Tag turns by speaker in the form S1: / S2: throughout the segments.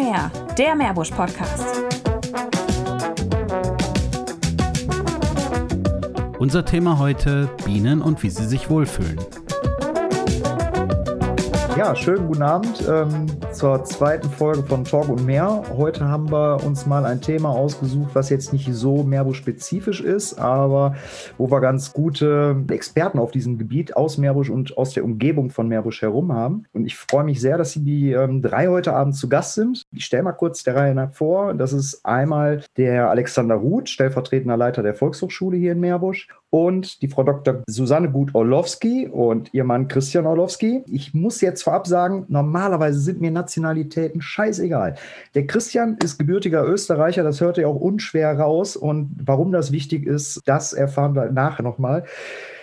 S1: mehr, der Meerbusch-Podcast.
S2: Unser Thema heute Bienen und wie sie sich wohlfühlen.
S3: Ja, schönen guten Abend ähm, zur zweiten Folge von Talk und Mehr. Heute haben wir uns mal ein Thema ausgesucht, was jetzt nicht so Meerbusch-spezifisch ist, aber wo wir ganz gute Experten auf diesem Gebiet aus Meerbusch und aus der Umgebung von Meerbusch herum haben. Und ich freue mich sehr, dass Sie die ähm, drei heute Abend zu Gast sind. Ich stelle mal kurz der Reihe nach vor. Das ist einmal der Alexander Ruth, stellvertretender Leiter der Volkshochschule hier in Meerbusch und die Frau Dr. Susanne Gut-Orlowski und ihr Mann Christian Orlowski. Ich muss jetzt vorab sagen, normalerweise sind mir Nationalitäten scheißegal. Der Christian ist gebürtiger Österreicher, das hört ihr auch unschwer raus. Und warum das wichtig ist, das erfahren wir nachher nochmal.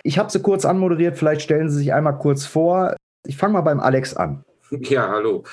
S3: Ich habe sie kurz anmoderiert, vielleicht stellen Sie sich einmal kurz vor. Ich fange mal beim Alex an.
S4: Ja, hallo.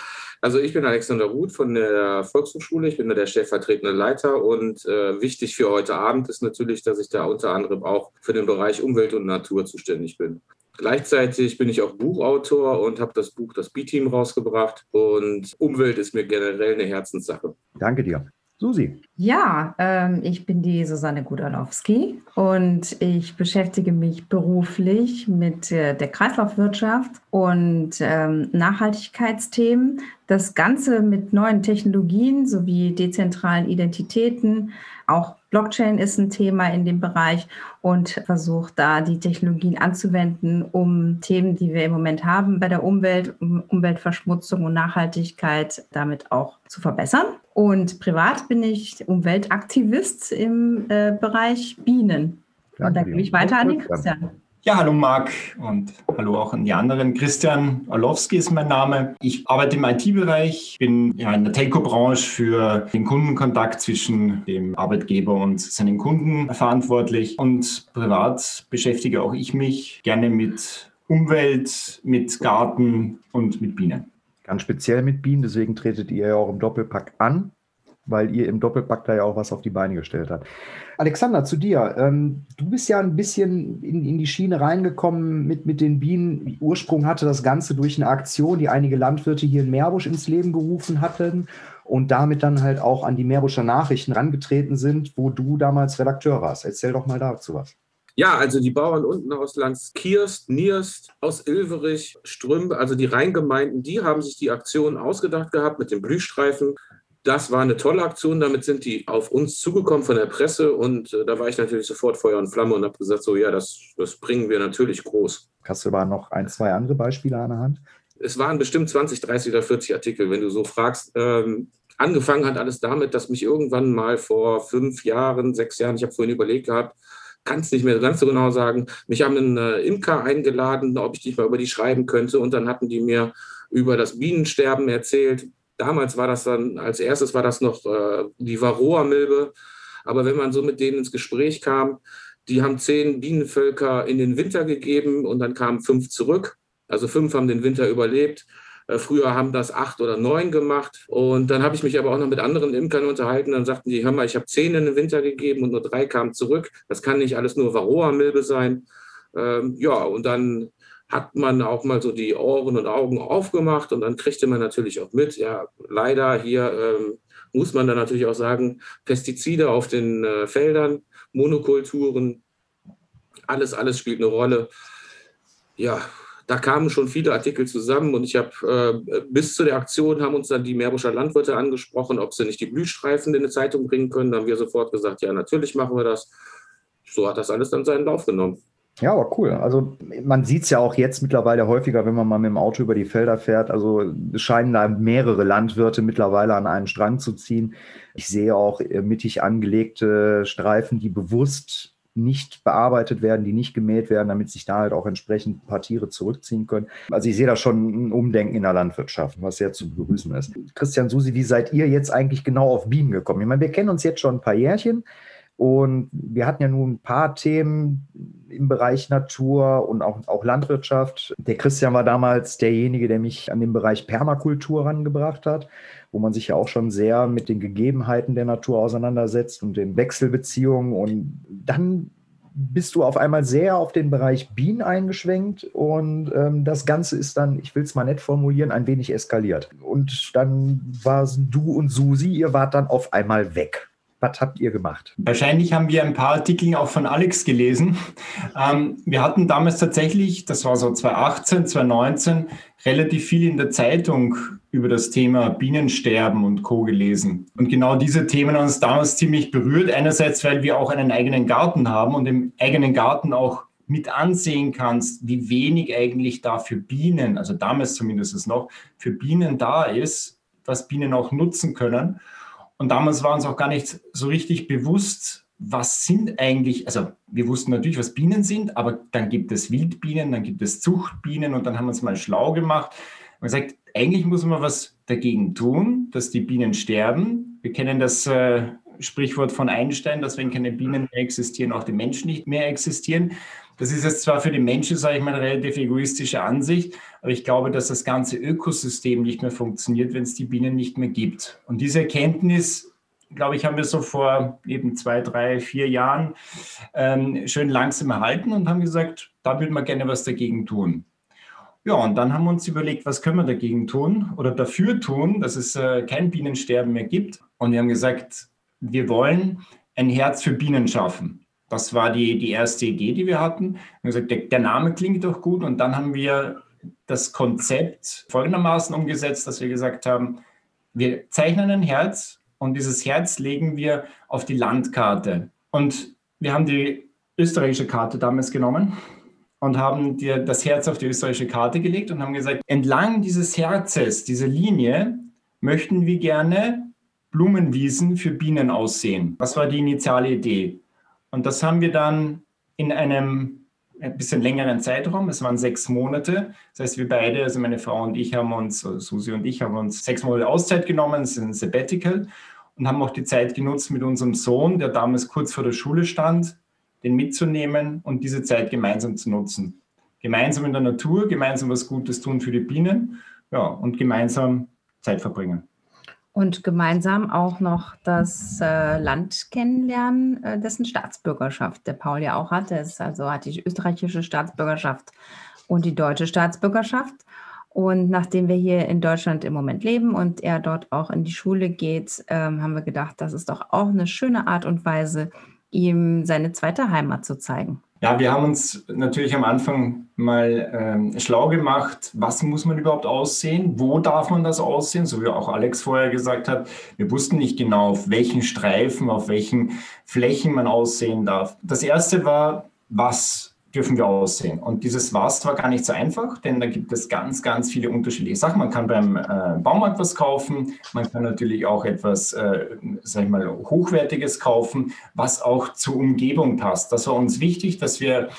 S4: Also ich bin Alexander Ruth von der Volkshochschule. Ich bin da der stellvertretende Leiter und äh, wichtig für heute Abend ist natürlich, dass ich da unter anderem auch für den Bereich Umwelt und Natur zuständig bin. Gleichzeitig bin ich auch Buchautor und habe das Buch Das B-Team rausgebracht und Umwelt ist mir generell eine Herzenssache.
S3: Danke dir. Susi.
S5: Ja, ähm, ich bin die Susanne Gudalowski und ich beschäftige mich beruflich mit äh, der Kreislaufwirtschaft und ähm, Nachhaltigkeitsthemen. Das Ganze mit neuen Technologien sowie dezentralen Identitäten. Auch Blockchain ist ein Thema in dem Bereich und versucht da die Technologien anzuwenden, um Themen, die wir im Moment haben bei der Umwelt, um Umweltverschmutzung und Nachhaltigkeit damit auch zu verbessern. Und privat bin ich Umweltaktivist im äh, Bereich Bienen. Danke und da gebe ich weiter an den Christian.
S6: Ja, hallo Marc und hallo auch an die anderen. Christian Orlowski ist mein Name. Ich arbeite im IT-Bereich, bin ja in der Telco-Branche für den Kundenkontakt zwischen dem Arbeitgeber und seinen Kunden verantwortlich. Und privat beschäftige auch ich mich gerne mit Umwelt, mit Garten und mit Bienen.
S3: Ganz speziell mit Bienen, deswegen tretet ihr ja auch im Doppelpack an weil ihr im Doppelpack da ja auch was auf die Beine gestellt habt. Alexander, zu dir. Ähm, du bist ja ein bisschen in, in, die Schiene reingekommen mit, mit den Bienen. Ursprung hatte das Ganze durch eine Aktion, die einige Landwirte hier in Meerbusch ins Leben gerufen hatten und damit dann halt auch an die Meerbuscher Nachrichten rangetreten sind, wo du damals Redakteur warst. Erzähl doch mal dazu was.
S4: Ja, also die Bauern unten aus Landskirst, Nierst, aus Ilverich, Strümp, also die Rheingemeinden, die haben sich die Aktion ausgedacht gehabt mit den Blühstreifen. Das war eine tolle Aktion. Damit sind die auf uns zugekommen von der Presse. Und äh, da war ich natürlich sofort Feuer und Flamme und habe gesagt, so ja, das, das bringen wir natürlich groß.
S3: Hast du aber noch ein, zwei andere Beispiele an der Hand?
S4: Es waren bestimmt 20, 30 oder 40 Artikel, wenn du so fragst. Ähm, angefangen hat alles damit, dass mich irgendwann mal vor fünf Jahren, sechs Jahren, ich habe vorhin überlegt gehabt, kann es nicht mehr ganz so genau sagen, mich haben einen äh, Imker eingeladen, ob ich nicht mal über die schreiben könnte. Und dann hatten die mir über das Bienensterben erzählt. Damals war das dann, als erstes war das noch äh, die Varroa-Milbe. Aber wenn man so mit denen ins Gespräch kam, die haben zehn Bienenvölker in den Winter gegeben und dann kamen fünf zurück. Also fünf haben den Winter überlebt. Äh, früher haben das acht oder neun gemacht. Und dann habe ich mich aber auch noch mit anderen Imkern unterhalten. Dann sagten die, hör mal, ich habe zehn in den Winter gegeben und nur drei kamen zurück. Das kann nicht alles nur Varroa-Milbe sein. Ähm, ja, und dann hat man auch mal so die Ohren und Augen aufgemacht und dann kriegte man natürlich auch mit, ja, leider hier ähm, muss man dann natürlich auch sagen, Pestizide auf den äh, Feldern, Monokulturen, alles, alles spielt eine Rolle. Ja, da kamen schon viele Artikel zusammen und ich habe äh, bis zu der Aktion haben uns dann die Meerbuscher Landwirte angesprochen, ob sie nicht die Blühstreifen in eine Zeitung bringen können. Da haben wir sofort gesagt, ja, natürlich machen wir das. So hat das alles dann seinen Lauf genommen.
S3: Ja, aber cool. Also man sieht es ja auch jetzt mittlerweile häufiger, wenn man mal mit dem Auto über die Felder fährt. Also es scheinen da mehrere Landwirte mittlerweile an einen Strang zu ziehen. Ich sehe auch äh, mittig angelegte Streifen, die bewusst nicht bearbeitet werden, die nicht gemäht werden, damit sich da halt auch entsprechend ein paar Tiere zurückziehen können. Also ich sehe da schon ein Umdenken in der Landwirtschaft, was sehr zu begrüßen ist. Christian Susi, wie seid ihr jetzt eigentlich genau auf Bienen gekommen? Ich meine, wir kennen uns jetzt schon ein paar Jährchen. Und wir hatten ja nun ein paar Themen im Bereich Natur und auch, auch Landwirtschaft. Der Christian war damals derjenige, der mich an den Bereich Permakultur rangebracht hat, wo man sich ja auch schon sehr mit den Gegebenheiten der Natur auseinandersetzt und den Wechselbeziehungen. Und dann bist du auf einmal sehr auf den Bereich Bienen eingeschwenkt und ähm, das Ganze ist dann, ich will es mal nett formulieren, ein wenig eskaliert. Und dann waren du und Susi, ihr wart dann auf einmal weg. Was habt ihr gemacht?
S6: Wahrscheinlich haben wir ein paar Artikel auch von Alex gelesen. Ähm, wir hatten damals tatsächlich, das war so 2018, 2019, relativ viel in der Zeitung über das Thema Bienensterben und Co. gelesen. Und genau diese Themen haben uns damals ziemlich berührt. Einerseits, weil wir auch einen eigenen Garten haben und im eigenen Garten auch mit ansehen kannst, wie wenig eigentlich da für Bienen, also damals zumindest es noch, für Bienen da ist, was Bienen auch nutzen können. Und damals war uns auch gar nicht so richtig bewusst, was sind eigentlich, also wir wussten natürlich, was Bienen sind, aber dann gibt es Wildbienen, dann gibt es Zuchtbienen und dann haben wir uns mal schlau gemacht und gesagt, eigentlich muss man was dagegen tun, dass die Bienen sterben. Wir kennen das äh, Sprichwort von Einstein, dass wenn keine Bienen mehr existieren, auch die Menschen nicht mehr existieren. Das ist jetzt zwar für die Menschen, sage ich mal, eine relativ egoistische Ansicht, aber ich glaube, dass das ganze Ökosystem nicht mehr funktioniert, wenn es die Bienen nicht mehr gibt. Und diese Erkenntnis, glaube ich, haben wir so vor eben zwei, drei, vier Jahren ähm, schön langsam erhalten und haben gesagt, da würden wir gerne was dagegen tun. Ja, und dann haben wir uns überlegt, was können wir dagegen tun oder dafür tun, dass es äh, kein Bienensterben mehr gibt. Und wir haben gesagt, wir wollen ein Herz für Bienen schaffen. Das war die, die erste Idee, die wir hatten. Wir haben gesagt, der, Name klingt doch gut. Und dann haben wir das Konzept folgendermaßen umgesetzt, dass wir gesagt haben, wir zeichnen ein Herz und dieses Herz legen wir auf die Landkarte. Und wir haben die österreichische Karte damals genommen und haben dir das Herz auf die österreichische Karte gelegt und haben gesagt, entlang dieses Herzes, dieser Linie, möchten wir gerne Blumenwiesen für Bienen aussehen. Das war die initiale Idee. Und das haben wir dann in einem ein bisschen längeren Zeitraum, es waren sechs Monate. Das heißt, wir beide, also meine Frau und ich haben uns, also Susi und ich haben uns sechs Monate Auszeit genommen, das ist ein Sabbatical und haben auch die Zeit genutzt mit unserem Sohn, der damals kurz vor der Schule stand, den mitzunehmen und diese Zeit gemeinsam zu nutzen. Gemeinsam in der Natur, gemeinsam was Gutes tun für die Bienen ja, und gemeinsam Zeit verbringen.
S5: Und gemeinsam auch noch das äh, Land kennenlernen, äh, dessen Staatsbürgerschaft der Paul ja auch hat. Er ist also hat die österreichische Staatsbürgerschaft und die deutsche Staatsbürgerschaft. Und nachdem wir hier in Deutschland im Moment leben und er dort auch in die Schule geht, ähm, haben wir gedacht, das ist doch auch eine schöne Art und Weise, ihm seine zweite Heimat zu zeigen.
S6: Ja, wir haben uns natürlich am Anfang mal ähm, schlau gemacht, was muss man überhaupt aussehen, wo darf man das aussehen, so wie auch Alex vorher gesagt hat. Wir wussten nicht genau, auf welchen Streifen, auf welchen Flächen man aussehen darf. Das erste war, was dürfen wir aussehen. Und dieses Was war gar nicht so einfach, denn da gibt es ganz, ganz viele unterschiedliche Sachen. Man kann beim äh, Baumarkt was kaufen, man kann natürlich auch etwas, äh, sag ich mal, Hochwertiges kaufen, was auch zur Umgebung passt. Das war uns wichtig, dass wir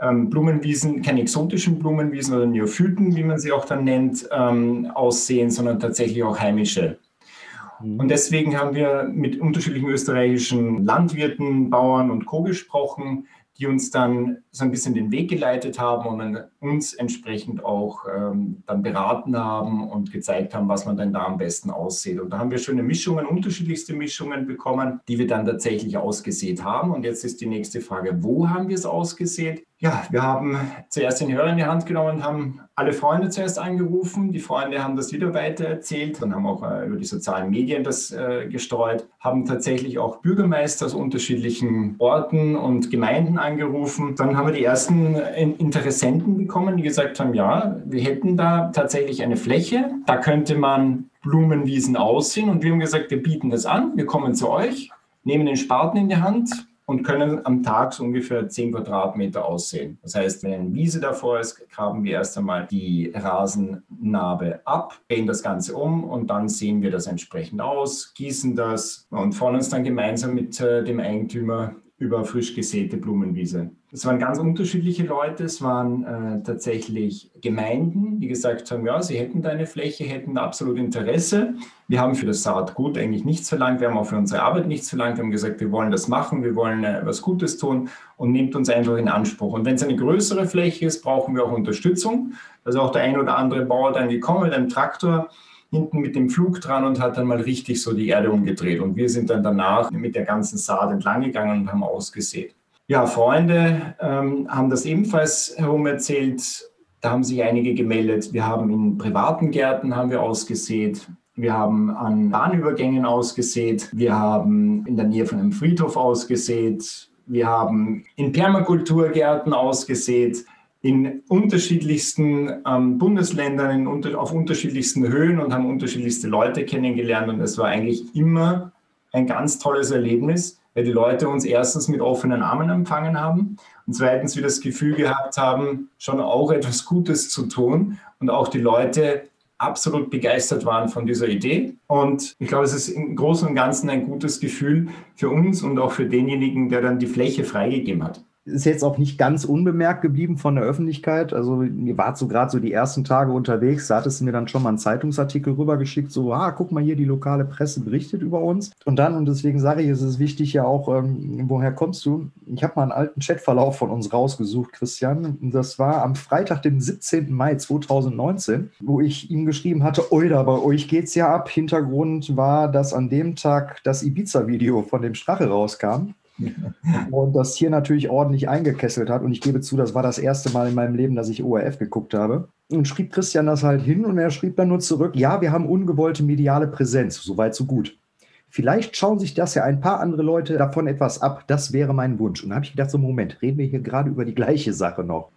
S6: ähm, Blumenwiesen, keine exotischen Blumenwiesen oder Neophyten, wie man sie auch dann nennt, ähm, aussehen, sondern tatsächlich auch heimische. Mhm. Und deswegen haben wir mit unterschiedlichen österreichischen Landwirten, Bauern und Co. gesprochen, die uns dann so ein bisschen den Weg geleitet haben und uns entsprechend auch ähm, dann beraten haben und gezeigt haben, was man denn da am besten aussieht. Und da haben wir schöne Mischungen, unterschiedlichste Mischungen bekommen, die wir dann tatsächlich ausgesät haben. Und jetzt ist die nächste Frage, wo haben wir es ausgesät? Ja, wir haben zuerst den Hörer in die Hand genommen, haben alle Freunde zuerst angerufen. Die Freunde haben das wieder weiter erzählt und haben auch äh, über die sozialen Medien das äh, gestreut, haben tatsächlich auch Bürgermeister aus unterschiedlichen Orten und Gemeinden angerufen. Dann haben wir die ersten äh, Interessenten bekommen, die gesagt haben, ja, wir hätten da tatsächlich eine Fläche, da könnte man Blumenwiesen aussehen und wir haben gesagt, wir bieten das an, wir kommen zu euch, nehmen den Spaten in die Hand, und können am Tag so ungefähr 10 Quadratmeter aussehen. Das heißt, wenn eine Wiese davor ist, graben wir erst einmal die Rasennarbe ab, drehen das Ganze um und dann sehen wir das entsprechend aus, gießen das und fahren uns dann gemeinsam mit äh, dem Eigentümer über frisch gesäte Blumenwiese. Es waren ganz unterschiedliche Leute. Es waren äh, tatsächlich Gemeinden, die gesagt haben, ja, sie hätten da eine Fläche, hätten absolut Interesse. Wir haben für das Saatgut eigentlich nichts verlangt. Wir haben auch für unsere Arbeit nichts verlangt. Wir haben gesagt, wir wollen das machen, wir wollen äh, was Gutes tun und nehmt uns einfach in Anspruch. Und wenn es eine größere Fläche ist, brauchen wir auch Unterstützung. Also auch der ein oder andere Bauer dann gekommen mit einem Traktor hinten mit dem Flug dran und hat dann mal richtig so die Erde umgedreht. Und wir sind dann danach mit der ganzen Saat entlang gegangen und haben ausgesät. Ja, Freunde ähm, haben das ebenfalls herum erzählt. Da haben sich einige gemeldet. Wir haben in privaten Gärten haben wir ausgesät. Wir haben an Bahnübergängen ausgesät. Wir haben in der Nähe von einem Friedhof ausgesät. Wir haben in Permakulturgärten ausgesät in unterschiedlichsten ähm, Bundesländern, in unter, auf unterschiedlichsten Höhen und haben unterschiedlichste Leute kennengelernt. Und es war eigentlich immer ein ganz tolles Erlebnis, weil die Leute uns erstens mit offenen Armen empfangen haben und zweitens wir das Gefühl gehabt haben, schon auch etwas Gutes zu tun und auch die Leute absolut begeistert waren von dieser Idee. Und ich glaube, es ist im Großen und Ganzen ein gutes Gefühl für uns und auch für denjenigen, der dann die Fläche freigegeben hat
S3: ist jetzt auch nicht ganz unbemerkt geblieben von der Öffentlichkeit. Also ihr wart so gerade so die ersten Tage unterwegs, da hattest du mir dann schon mal einen Zeitungsartikel rübergeschickt, so, ah, guck mal hier, die lokale Presse berichtet über uns. Und dann, und deswegen sage ich, es ist wichtig ja auch, ähm, woher kommst du? Ich habe mal einen alten Chatverlauf von uns rausgesucht, Christian. Das war am Freitag, den 17. Mai 2019, wo ich ihm geschrieben hatte, Oida, bei euch geht's ja ab. Hintergrund war, dass an dem Tag das Ibiza-Video von dem Strache rauskam und das hier natürlich ordentlich eingekesselt hat. Und ich gebe zu, das war das erste Mal in meinem Leben, dass ich ORF geguckt habe. Und schrieb Christian das halt hin und er schrieb dann nur zurück, ja, wir haben ungewollte mediale Präsenz, soweit so gut. Vielleicht schauen sich das ja ein paar andere Leute davon etwas ab. Das wäre mein Wunsch. Und da habe ich gedacht, so Moment, reden wir hier gerade über die gleiche Sache noch.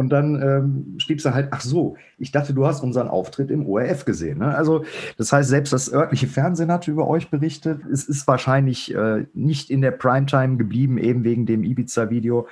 S3: Und dann ähm, schrieb sie halt, ach so, ich dachte, du hast unseren Auftritt im ORF gesehen. Ne? Also das heißt, selbst das örtliche Fernsehen hat über euch berichtet. Es ist wahrscheinlich äh, nicht in der Primetime geblieben, eben wegen dem Ibiza-Video.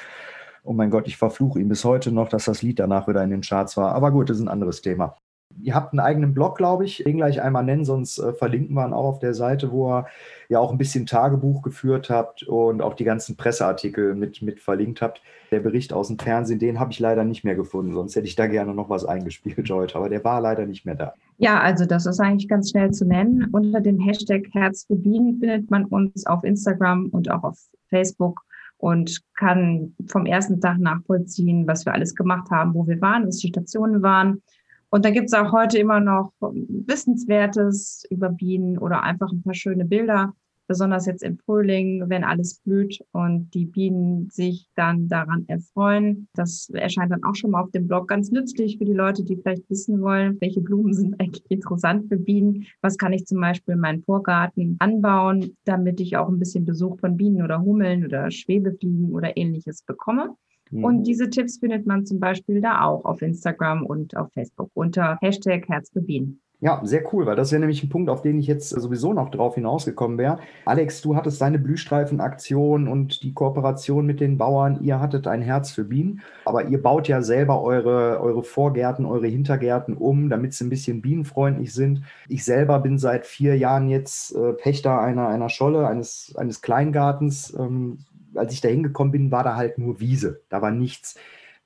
S3: Oh mein Gott, ich verfluche ihn bis heute noch, dass das Lied danach wieder in den Charts war. Aber gut, das ist ein anderes Thema. Ihr habt einen eigenen Blog, glaube ich. Den gleich einmal nennen, sonst äh, verlinken wir ihn auch auf der Seite, wo ihr ja auch ein bisschen Tagebuch geführt habt und auch die ganzen Presseartikel mit, mit verlinkt habt. Der Bericht aus dem Fernsehen, den habe ich leider nicht mehr gefunden, sonst hätte ich da gerne noch was eingespielt heute, aber der war leider nicht mehr da.
S5: Ja, also das ist eigentlich ganz schnell zu nennen. Unter dem Hashtag Herz findet man uns auf Instagram und auch auf Facebook und kann vom ersten Tag nachvollziehen, was wir alles gemacht haben, wo wir waren, was die Stationen waren. Und da gibt es auch heute immer noch Wissenswertes über Bienen oder einfach ein paar schöne Bilder, besonders jetzt im Frühling, wenn alles blüht und die Bienen sich dann daran erfreuen. Das erscheint dann auch schon mal auf dem Blog ganz nützlich für die Leute, die vielleicht wissen wollen, welche Blumen sind eigentlich interessant für Bienen. Was kann ich zum Beispiel in meinen Vorgarten anbauen, damit ich auch ein bisschen Besuch von Bienen oder Hummeln oder Schwebefliegen oder ähnliches bekomme. Und mhm. diese Tipps findet man zum Beispiel da auch auf Instagram und auf Facebook unter Hashtag Herz für Bienen.
S3: Ja, sehr cool, weil das wäre nämlich ein Punkt, auf den ich jetzt sowieso noch drauf hinausgekommen wäre. Alex, du hattest deine Blühstreifenaktion und die Kooperation mit den Bauern. Ihr hattet ein Herz für Bienen, aber ihr baut ja selber eure, eure Vorgärten, eure Hintergärten um, damit sie ein bisschen bienenfreundlich sind. Ich selber bin seit vier Jahren jetzt äh, Pächter einer, einer Scholle, eines, eines Kleingartens. Ähm, als ich da hingekommen bin, war da halt nur Wiese. Da war nichts.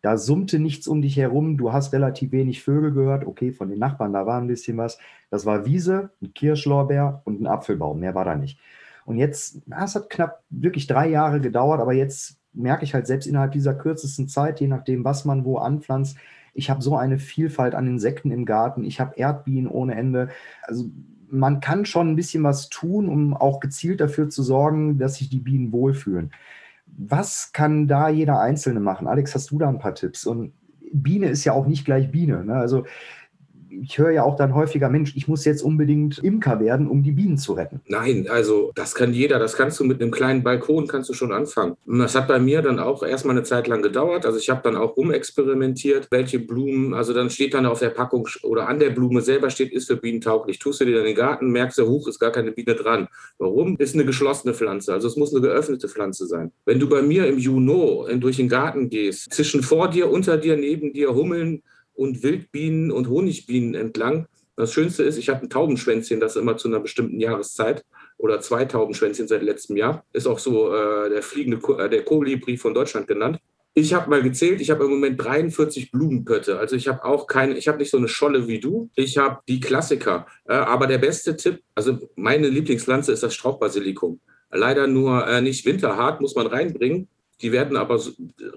S3: Da summte nichts um dich herum. Du hast relativ wenig Vögel gehört. Okay, von den Nachbarn, da war ein bisschen was. Das war Wiese, ein Kirschlorbeer und ein Apfelbaum. Mehr war da nicht. Und jetzt, es hat knapp wirklich drei Jahre gedauert, aber jetzt merke ich halt selbst innerhalb dieser kürzesten Zeit, je nachdem, was man wo anpflanzt, ich habe so eine Vielfalt an Insekten im Garten. Ich habe Erdbienen ohne Ende. Also man kann schon ein bisschen was tun, um auch gezielt dafür zu sorgen, dass sich die Bienen wohlfühlen. Was kann da jeder Einzelne machen? Alex, hast du da ein paar Tipps? Und Biene ist ja auch nicht gleich Biene. Ne? Also ich höre ja auch dann häufiger, Mensch, ich muss jetzt unbedingt Imker werden, um die Bienen zu retten.
S4: Nein, also das kann jeder. Das kannst du mit einem kleinen Balkon, kannst du schon anfangen. Und das hat bei mir dann auch erstmal eine Zeit lang gedauert. Also ich habe dann auch rumexperimentiert, welche Blumen, also dann steht dann auf der Packung oder an der Blume selber steht, ist für Bienen tauglich. Tust du dir in den Garten, merkst du, hoch ist gar keine Biene dran. Warum? Ist eine geschlossene Pflanze. Also es muss eine geöffnete Pflanze sein. Wenn du bei mir im Juno durch den Garten gehst, zwischen vor dir, unter dir, neben dir Hummeln, und Wildbienen und Honigbienen entlang. Das Schönste ist, ich habe ein Taubenschwänzchen, das immer zu einer bestimmten Jahreszeit oder zwei Taubenschwänzchen seit letztem Jahr. Ist auch so äh, der fliegende, äh, der Kolibri von Deutschland genannt. Ich habe mal gezählt, ich habe im Moment 43 Blumenpötte. Also ich habe auch keine, ich habe nicht so eine Scholle wie du. Ich habe die Klassiker. Äh, aber der beste Tipp, also meine Lieblingspflanze ist das Strauchbasilikum. Leider nur äh, nicht winterhart, muss man reinbringen. Die werden aber so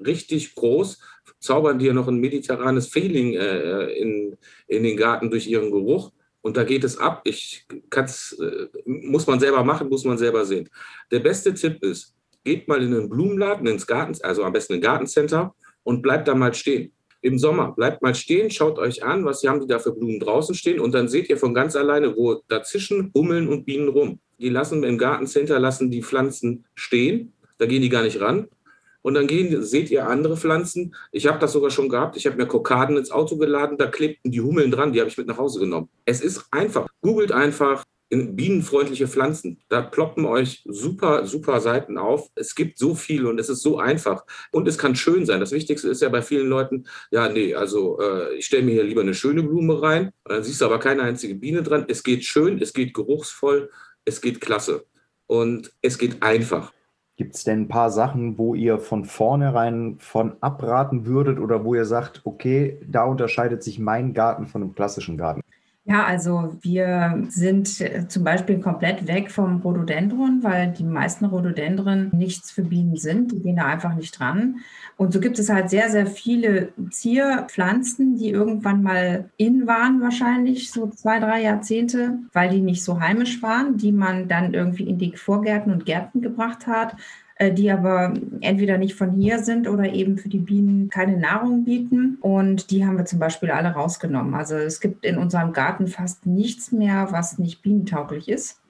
S4: richtig groß, zaubern dir noch ein mediterranes Feeling äh, in, in den Garten durch ihren Geruch. Und da geht es ab. Ich kann's, äh, muss man selber machen, muss man selber sehen. Der beste Tipp ist, geht mal in einen Blumenladen, ins Garten, also am besten ein Gartencenter und bleibt da mal stehen. Im Sommer bleibt mal stehen, schaut euch an, was haben die da für Blumen draußen stehen und dann seht ihr von ganz alleine, wo dazwischen Hummeln und Bienen rum. Die lassen im Gartencenter lassen die Pflanzen stehen, da gehen die gar nicht ran. Und dann gehen, seht ihr andere Pflanzen. Ich habe das sogar schon gehabt. Ich habe mir Kokaden ins Auto geladen, da klebten die Hummeln dran, die habe ich mit nach Hause genommen. Es ist einfach. Googelt einfach bienenfreundliche Pflanzen. Da ploppen euch super, super Seiten auf. Es gibt so viel und es ist so einfach. Und es kann schön sein. Das Wichtigste ist ja bei vielen Leuten, ja, nee, also äh, ich stelle mir hier lieber eine schöne Blume rein. Dann siehst du aber keine einzige Biene dran. Es geht schön, es geht geruchsvoll, es geht klasse. Und es geht einfach.
S3: Gibt es denn ein paar Sachen, wo ihr von vornherein von abraten würdet oder wo ihr sagt, okay, da unterscheidet sich mein Garten von einem klassischen Garten?
S5: Ja, also wir sind äh, zum Beispiel komplett weg vom Rhododendron, weil die meisten Rhododendren nichts für Bienen sind. Die gehen da einfach nicht dran. Und so gibt es halt sehr, sehr viele Zierpflanzen, die irgendwann mal in waren, wahrscheinlich so zwei, drei Jahrzehnte, weil die nicht so heimisch waren, die man dann irgendwie in die Vorgärten und Gärten gebracht hat die aber entweder nicht von hier sind oder eben für die Bienen keine Nahrung bieten. Und die haben wir zum Beispiel alle rausgenommen. Also es gibt in unserem Garten fast nichts mehr, was nicht bienentauglich ist.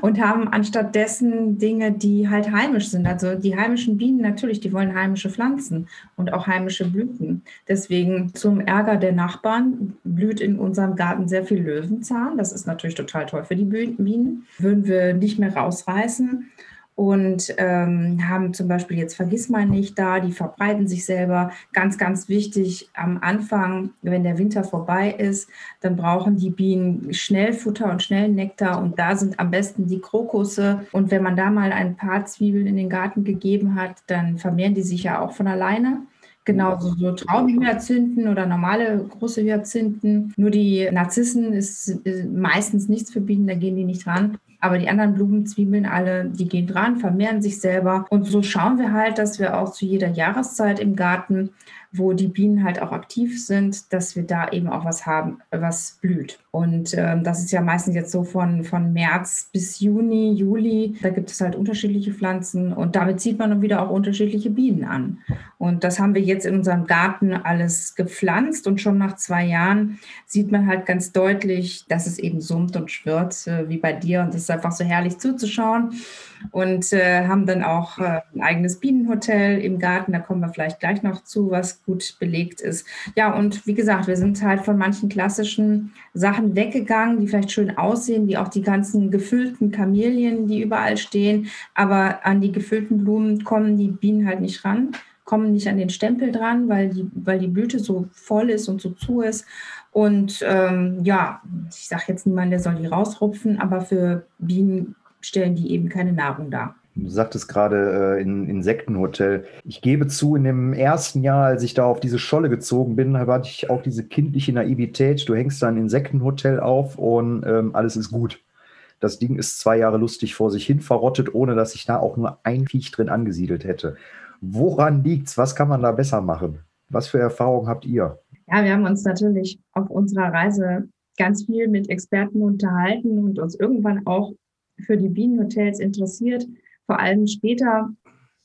S5: Und haben anstatt dessen Dinge, die halt heimisch sind. Also die heimischen Bienen natürlich, die wollen heimische Pflanzen und auch heimische Blüten. Deswegen zum Ärger der Nachbarn blüht in unserem Garten sehr viel Löwenzahn. Das ist natürlich total toll für die Bienen. Würden wir nicht mehr rausreißen und ähm, haben zum Beispiel jetzt Vergissmal nicht da, die verbreiten sich selber. Ganz, ganz wichtig am Anfang, wenn der Winter vorbei ist, dann brauchen die Bienen schnell Futter und schnell Nektar und da sind am besten die Krokusse. Und wenn man da mal ein paar Zwiebeln in den Garten gegeben hat, dann vermehren die sich ja auch von alleine. Genauso so Traubenhyazinthen oder normale große Hyazinthen. Nur die Narzissen ist, ist meistens nichts für Bienen, da gehen die nicht ran. Aber die anderen Blumenzwiebeln alle, die gehen dran, vermehren sich selber. Und so schauen wir halt, dass wir auch zu jeder Jahreszeit im Garten wo die Bienen halt auch aktiv sind, dass wir da eben auch was haben, was blüht. Und ähm, das ist ja meistens jetzt so von, von März bis Juni, Juli. Da gibt es halt unterschiedliche Pflanzen und damit zieht man dann wieder auch unterschiedliche Bienen an. Und das haben wir jetzt in unserem Garten alles gepflanzt und schon nach zwei Jahren sieht man halt ganz deutlich, dass es eben summt und schwirrt, äh, wie bei dir. Und es ist einfach so herrlich zuzuschauen und äh, haben dann auch äh, ein eigenes Bienenhotel im Garten. Da kommen wir vielleicht gleich noch zu, was gut belegt ist. Ja, und wie gesagt, wir sind halt von manchen klassischen Sachen weggegangen, die vielleicht schön aussehen, wie auch die ganzen gefüllten Kamelien, die überall stehen. Aber an die gefüllten Blumen kommen die Bienen halt nicht ran kommen nicht an den Stempel dran, weil die, weil die Blüte so voll ist und so zu ist. Und ähm, ja, ich sage jetzt niemand, der soll die rausrupfen, aber für Bienen stellen die eben keine Nahrung dar.
S3: Du sagtest gerade äh, in Insektenhotel. Ich gebe zu, in dem ersten Jahr, als ich da auf diese Scholle gezogen bin, hatte ich auch diese kindliche Naivität. Du hängst da ein Insektenhotel auf und ähm, alles ist gut. Das Ding ist zwei Jahre lustig vor sich hin verrottet, ohne dass ich da auch nur ein Viech drin angesiedelt hätte. Woran liegt's? Was kann man da besser machen? Was für Erfahrungen habt ihr?
S5: Ja, wir haben uns natürlich auf unserer Reise ganz viel mit Experten unterhalten und uns irgendwann auch für die Bienenhotels interessiert. Vor allem später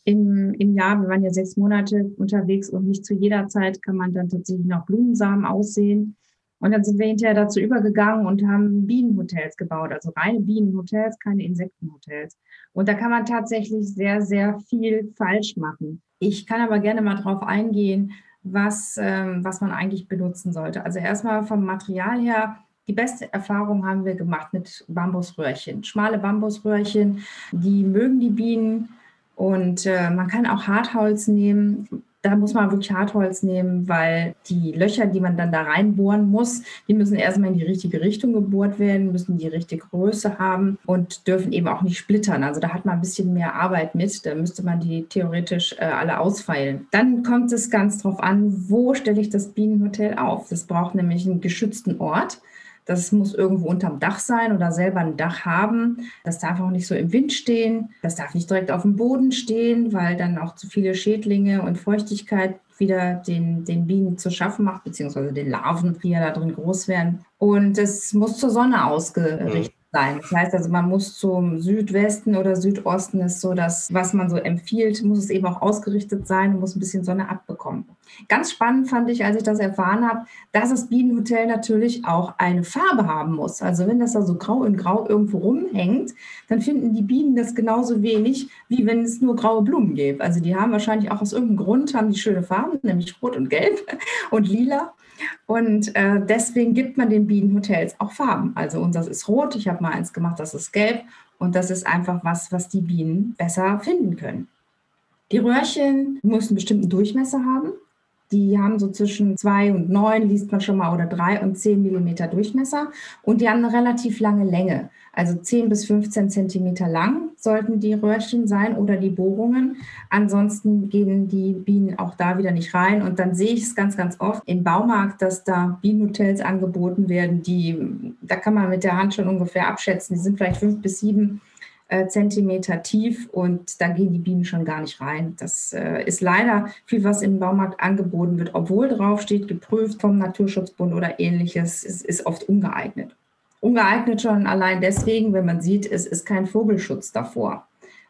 S5: im, im Jahr, wir waren ja sechs Monate unterwegs und nicht zu jeder Zeit kann man dann tatsächlich noch Blumensamen aussehen. Und dann sind wir hinterher dazu übergegangen und haben Bienenhotels gebaut, also reine Bienenhotels, keine Insektenhotels. Und da kann man tatsächlich sehr, sehr viel falsch machen. Ich kann aber gerne mal drauf eingehen, was, ähm, was man eigentlich benutzen sollte. Also erstmal vom Material her die beste Erfahrung haben wir gemacht mit Bambusröhrchen. Schmale Bambusröhrchen, die mögen die Bienen und äh, man kann auch Hartholz nehmen. Da muss man wirklich Hartholz nehmen, weil die Löcher, die man dann da reinbohren muss, die müssen erstmal in die richtige Richtung gebohrt werden, müssen die richtige Größe haben und dürfen eben auch nicht splittern. Also da hat man ein bisschen mehr Arbeit mit. Da müsste man die theoretisch äh, alle ausfeilen. Dann kommt es ganz drauf an, wo stelle ich das Bienenhotel auf. Das braucht nämlich einen geschützten Ort. Das muss irgendwo unterm Dach sein oder selber ein Dach haben. Das darf auch nicht so im Wind stehen. Das darf nicht direkt auf dem Boden stehen, weil dann auch zu viele Schädlinge und Feuchtigkeit wieder den, den Bienen zu schaffen macht, beziehungsweise den Larven, die ja da drin groß werden. Und es muss zur Sonne ausgerichtet sein. Das heißt also, man muss zum Südwesten oder Südosten ist so das, was man so empfiehlt, muss es eben auch ausgerichtet sein und muss ein bisschen Sonne abbekommen. Ganz spannend fand ich, als ich das erfahren habe, dass das Bienenhotel natürlich auch eine Farbe haben muss. Also wenn das da so grau in grau irgendwo rumhängt, dann finden die Bienen das genauso wenig, wie wenn es nur graue Blumen gäbe. Also die haben wahrscheinlich auch aus irgendeinem Grund, haben die schöne Farben, nämlich rot und gelb und lila. Und äh, deswegen gibt man den Bienenhotels auch Farben. Also unseres ist rot, ich habe mal eins gemacht, das ist gelb. Und das ist einfach was, was die Bienen besser finden können. Die Röhrchen müssen einen bestimmten Durchmesser haben. Die haben so zwischen 2 und 9, liest man schon mal, oder 3 und 10 Millimeter Durchmesser. Und die haben eine relativ lange Länge. Also 10 bis 15 Zentimeter lang sollten die Röhrchen sein oder die Bohrungen. Ansonsten gehen die Bienen auch da wieder nicht rein. Und dann sehe ich es ganz, ganz oft im Baumarkt, dass da Bienenhotels angeboten werden, die, da kann man mit der Hand schon ungefähr abschätzen, die sind vielleicht 5 bis 7 äh, Zentimeter tief und da gehen die Bienen schon gar nicht rein. Das äh, ist leider viel, was im Baumarkt angeboten wird, obwohl draufsteht, geprüft vom Naturschutzbund oder ähnliches, ist, ist oft ungeeignet. Ungeeignet schon allein deswegen, wenn man sieht, es ist kein Vogelschutz davor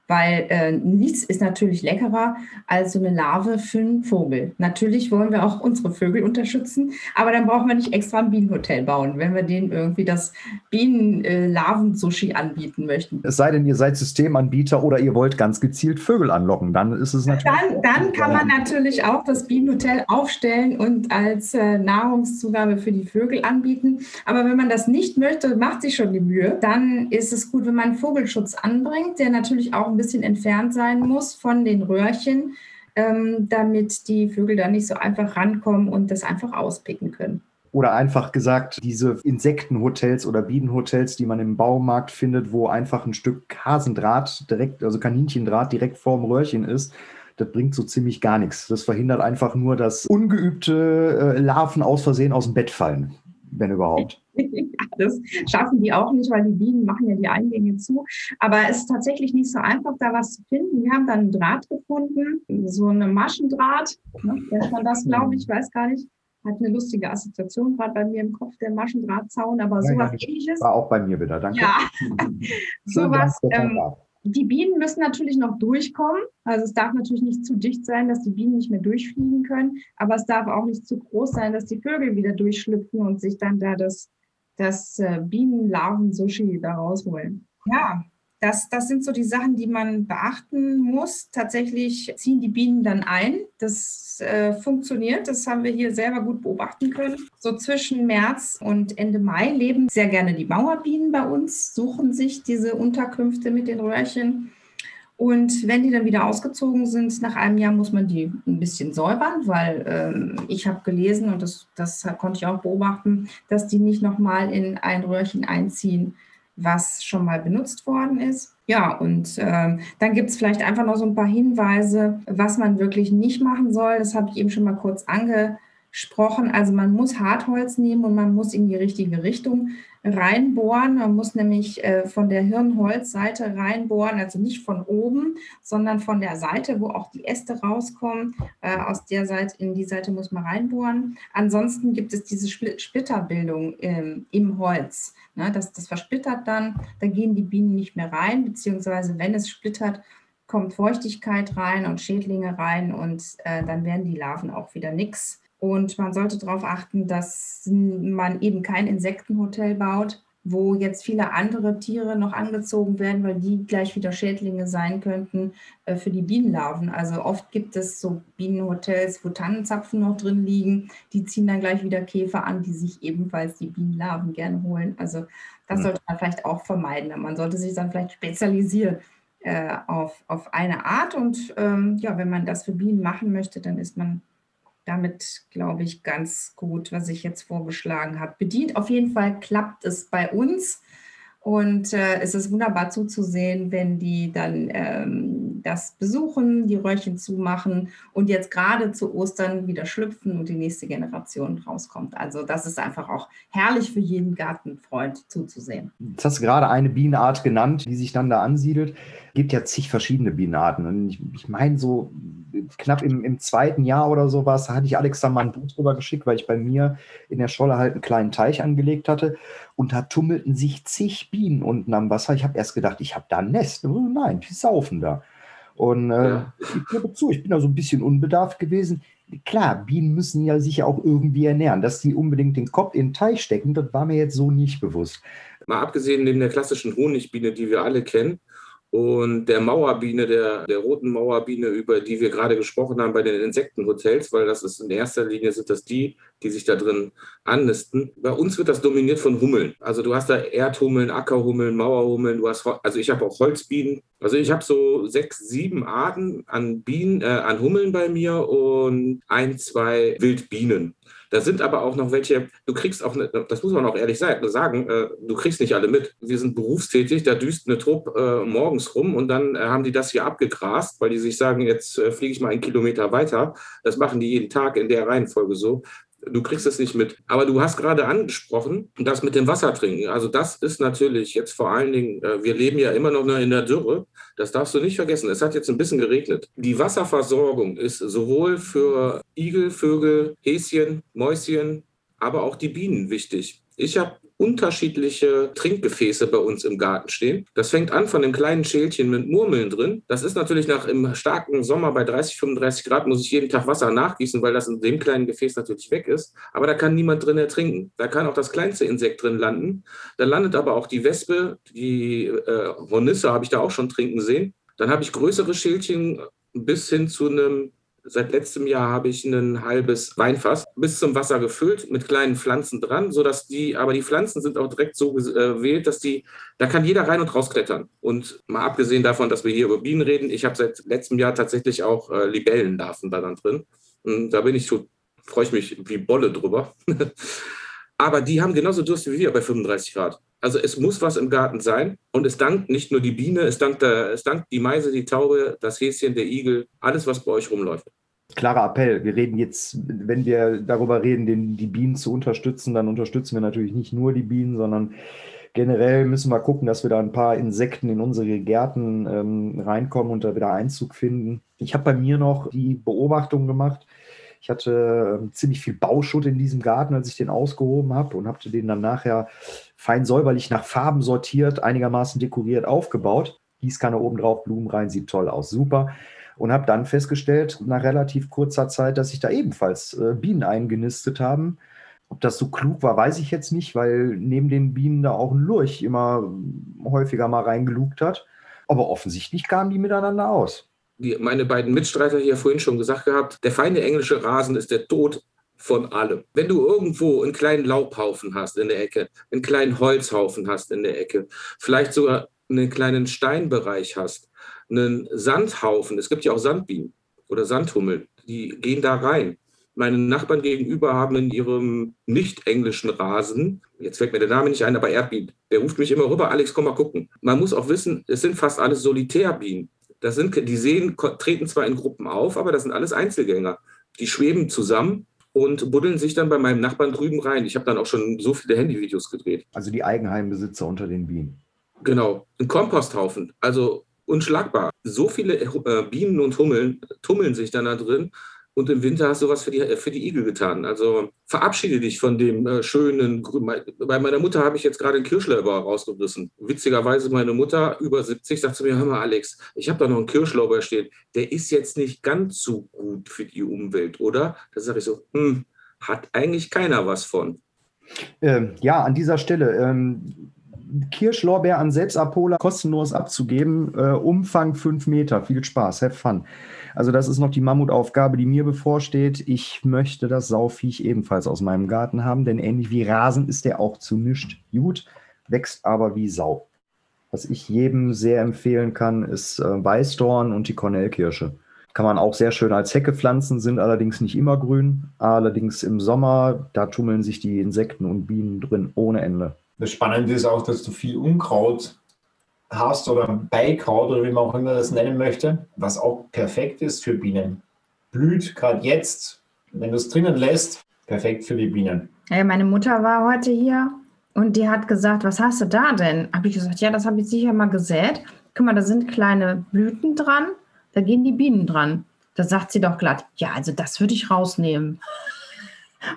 S5: weil äh, nichts ist natürlich leckerer als so eine Larve für einen Vogel. Natürlich wollen wir auch unsere Vögel unterstützen, aber dann brauchen wir nicht extra ein Bienenhotel bauen, wenn wir denen irgendwie das Bienenlarven-Sushi anbieten möchten.
S3: Es sei denn, ihr seid Systemanbieter oder ihr wollt ganz gezielt Vögel anlocken, dann ist es natürlich.
S5: Dann, dann kann man natürlich auch das Bienenhotel aufstellen und als äh, Nahrungszugabe für die Vögel anbieten. Aber wenn man das nicht möchte, macht sich schon die Mühe, dann ist es gut, wenn man Vogelschutz anbringt, der natürlich auch ein bisschen entfernt sein muss von den Röhrchen, ähm, damit die Vögel da nicht so einfach rankommen und das einfach auspicken können.
S3: Oder einfach gesagt, diese Insektenhotels oder Bienenhotels, die man im Baumarkt findet, wo einfach ein Stück Hasendraht direkt, also Kaninchendraht direkt vorm Röhrchen ist, das bringt so ziemlich gar nichts. Das verhindert einfach nur, dass ungeübte äh, Larven aus Versehen aus dem Bett fallen, wenn überhaupt.
S5: das schaffen die auch nicht, weil die Bienen machen ja die Eingänge zu. Aber es ist tatsächlich nicht so einfach, da was zu finden. Wir haben dann einen Draht gefunden, so eine Maschendraht. Ne? Nennt man das, glaube ich, weiß gar nicht. Hat eine lustige Assoziation gerade bei mir im Kopf, der Maschendrahtzaun, aber sowas ja, ähnliches.
S3: War auch bei mir wieder, danke.
S5: Ja, sowas. Ähm, die Bienen müssen natürlich noch durchkommen. Also es darf natürlich nicht zu dicht sein, dass die Bienen nicht mehr durchfliegen können. Aber es darf auch nicht zu groß sein, dass die Vögel wieder durchschlüpfen und sich dann da das das äh, Bienenlarven-Sushi da rausholen. Ja, das, das sind so die Sachen, die man beachten muss. Tatsächlich ziehen die Bienen dann ein. Das äh, funktioniert. Das haben wir hier selber gut beobachten können. So zwischen März und Ende Mai leben sehr gerne die Mauerbienen bei uns, suchen sich diese Unterkünfte mit den Röhrchen. Und wenn die dann wieder ausgezogen sind, nach einem Jahr muss man die ein bisschen säubern, weil ähm, ich habe gelesen und das, das konnte ich auch beobachten, dass die nicht nochmal in ein Röhrchen einziehen, was schon mal benutzt worden ist. Ja, und ähm, dann gibt es vielleicht einfach noch so ein paar Hinweise, was man wirklich nicht machen soll. Das habe ich eben schon mal kurz angesprochen. Also man muss Hartholz nehmen und man muss in die richtige Richtung reinbohren. Man muss nämlich äh, von der Hirnholzseite reinbohren, also nicht von oben, sondern von der Seite, wo auch die Äste rauskommen. Äh, aus der Seite, in die Seite muss man reinbohren. Ansonsten gibt es diese Splitterbildung ähm, im Holz. Ne, das, das versplittert dann, da gehen die Bienen nicht mehr rein, beziehungsweise wenn es splittert, kommt Feuchtigkeit rein und Schädlinge rein und äh, dann werden die Larven auch wieder nichts. Und man sollte darauf achten, dass man eben kein Insektenhotel baut, wo jetzt viele andere Tiere noch angezogen werden, weil die gleich wieder Schädlinge sein könnten äh, für die Bienenlarven. Also oft gibt es so Bienenhotels, wo Tannenzapfen noch drin liegen. Die ziehen dann gleich wieder Käfer an, die sich ebenfalls die Bienenlarven gerne holen. Also das mhm. sollte man vielleicht auch vermeiden. Man sollte sich dann vielleicht spezialisieren äh, auf, auf eine Art. Und ähm, ja, wenn man das für Bienen machen möchte, dann ist man damit, glaube ich, ganz gut, was ich jetzt vorgeschlagen habe. Bedient auf jeden Fall klappt es bei uns. Und äh, es ist wunderbar zuzusehen, wenn die dann ähm, das besuchen, die Röhrchen zumachen und jetzt gerade zu Ostern wieder schlüpfen und die nächste Generation rauskommt. Also das ist einfach auch herrlich für jeden Gartenfreund zuzusehen.
S3: Jetzt hast du gerade eine Bienenart genannt, die sich dann da ansiedelt. Es gibt ja zig verschiedene Bienenarten. Und ich, ich meine so knapp im, im zweiten Jahr oder sowas, hatte ich Alex da mal ein Buch drüber geschickt, weil ich bei mir in der Scholle halt einen kleinen Teich angelegt hatte. Und da tummelten sich zig Bienen unten am Wasser. Ich habe erst gedacht, ich habe da ein Nest. Nein, die saufen da. Und äh, ja. ich gebe zu, ich bin da so ein bisschen unbedarft gewesen. Klar, Bienen müssen ja sich ja auch irgendwie ernähren. Dass die unbedingt den Kopf in den Teich stecken, das war mir jetzt so nicht bewusst.
S4: Mal abgesehen neben der klassischen Honigbiene, die wir alle kennen, und der Mauerbiene, der, der roten Mauerbiene, über die wir gerade gesprochen haben bei den Insektenhotels, weil das ist in erster Linie sind das die, die sich da drin annisten. Bei uns wird das dominiert von Hummeln. Also du hast da Erdhummeln, Ackerhummeln, Mauerhummeln, du hast, also ich habe auch Holzbienen. Also ich habe so sechs, sieben Arten an Bienen, äh, an Hummeln bei mir und ein, zwei Wildbienen. Da sind aber auch noch welche, du kriegst auch, ne, das muss man auch ehrlich sagen, äh, du kriegst nicht alle mit. Wir sind berufstätig, da düst eine Truppe äh, morgens rum und dann äh, haben die das hier abgegrast, weil die sich sagen, jetzt fliege ich mal einen Kilometer weiter. Das machen die jeden Tag in der Reihenfolge so du kriegst es nicht mit. Aber du hast gerade angesprochen, das mit dem Wasser trinken. Also das ist natürlich jetzt vor allen Dingen, äh, wir leben ja immer noch in der Dürre. Das darfst du nicht vergessen. Es hat jetzt ein bisschen geregnet. Die Wasserversorgung ist sowohl für Igel, Vögel, Häschen, Mäuschen, aber auch die Bienen wichtig. Ich habe unterschiedliche Trinkgefäße bei uns im Garten stehen. Das fängt an von dem kleinen Schälchen mit Murmeln drin. Das ist natürlich nach im starken Sommer bei 30, 35 Grad muss ich jeden Tag Wasser nachgießen, weil das in dem kleinen Gefäß natürlich weg ist. Aber da kann niemand drin ertrinken. Da kann auch das kleinste Insekt drin landen. Da landet aber auch die Wespe, die äh, Hornisse habe ich da auch schon trinken sehen. Dann habe ich größere Schälchen bis hin zu einem Seit letztem Jahr habe ich ein halbes Weinfass bis zum Wasser gefüllt mit kleinen Pflanzen dran, sodass die, aber die Pflanzen sind auch direkt so äh, gewählt, dass die, da kann jeder rein und raus klettern. Und mal abgesehen davon, dass wir hier über Bienen reden, ich habe seit letztem Jahr tatsächlich auch äh, Libellenlarven da dann drin. Und da bin ich so, freue ich mich wie Bolle drüber. aber die haben genauso Durst wie wir bei 35 Grad. Also es muss was im Garten sein und es dankt nicht nur die Biene, es dankt, der, es dankt die Meise, die Taube, das Häschen, der Igel, alles, was bei euch rumläuft.
S3: Klarer Appell. Wir reden jetzt, wenn wir darüber reden, den, die Bienen zu unterstützen, dann unterstützen wir natürlich nicht nur die Bienen, sondern generell müssen wir gucken, dass wir da ein paar Insekten in unsere Gärten ähm, reinkommen und da wieder Einzug finden. Ich habe bei mir noch die Beobachtung gemacht, ich hatte ähm, ziemlich viel Bauschutt in diesem Garten, als ich den ausgehoben habe und habe den dann nachher fein säuberlich nach Farben sortiert, einigermaßen dekoriert aufgebaut. Gießkanne oben drauf, Blumen rein, sieht toll aus, super. Und habe dann festgestellt, nach relativ kurzer Zeit, dass sich da ebenfalls äh, Bienen eingenistet haben. Ob das so klug war, weiß ich jetzt nicht, weil neben den Bienen da auch ein Lurch immer häufiger mal reingelugt hat. Aber offensichtlich kamen die miteinander aus
S4: wie meine beiden Mitstreiter hier vorhin schon gesagt gehabt, der feine englische Rasen ist der Tod von allem. Wenn du irgendwo einen kleinen Laubhaufen hast in der Ecke, einen kleinen Holzhaufen hast in der Ecke, vielleicht sogar einen kleinen Steinbereich hast, einen Sandhaufen, es gibt ja auch Sandbienen oder Sandhummel, die gehen da rein. Meine Nachbarn gegenüber haben in ihrem nicht englischen Rasen, jetzt fällt mir der Name nicht ein, aber Erdbienen, der ruft mich immer rüber, Alex, komm mal gucken. Man muss auch wissen, es sind fast alles Solitärbienen. Das sind, die sehen, treten zwar in Gruppen auf, aber das sind alles Einzelgänger. Die schweben zusammen und buddeln sich dann bei meinem Nachbarn drüben rein. Ich habe dann auch schon so viele Handyvideos gedreht.
S3: Also die Eigenheimbesitzer unter den Bienen.
S4: Genau, ein Komposthaufen, also unschlagbar. So viele äh, Bienen und Hummeln tummeln sich dann da drin und im Winter hast du was für die, für die Igel getan. Also verabschiede dich von dem äh, schönen. Bei meiner Mutter habe ich jetzt gerade einen Kirschlauber rausgerissen. Witzigerweise, meine Mutter, über 70, sagt zu mir: Hör mal, Alex, ich habe da noch einen Kirschlauber stehen. Der ist jetzt nicht ganz so gut für die Umwelt, oder? Da sage ich so: hm, hat eigentlich keiner was von.
S3: Ähm, ja, an dieser Stelle. Ähm Kirschlorbeer an Selbstabholer kostenlos abzugeben. Äh, Umfang 5 Meter. Viel Spaß, have fun. Also das ist noch die Mammutaufgabe, die mir bevorsteht. Ich möchte das Sauviech ebenfalls aus meinem Garten haben, denn ähnlich wie Rasen ist der auch zu nischt gut, wächst aber wie Sau. Was ich jedem sehr empfehlen kann, ist äh, Weißdorn und die Kornellkirsche. Kann man auch sehr schön als Hecke pflanzen, sind allerdings nicht immer grün. Allerdings im Sommer, da tummeln sich die Insekten und Bienen drin ohne Ende.
S6: Das Spannende ist auch, dass du viel Unkraut hast oder Beikraut oder wie man auch immer das nennen möchte, was auch perfekt ist für Bienen. Blüht gerade jetzt, wenn du es drinnen lässt, perfekt für die Bienen.
S5: Ja, meine Mutter war heute hier und die hat gesagt, was hast du da denn? Habe ich gesagt, ja, das habe ich sicher mal gesät. Guck mal, da sind kleine Blüten dran, da gehen die Bienen dran. Da sagt sie doch glatt, ja, also das würde ich rausnehmen.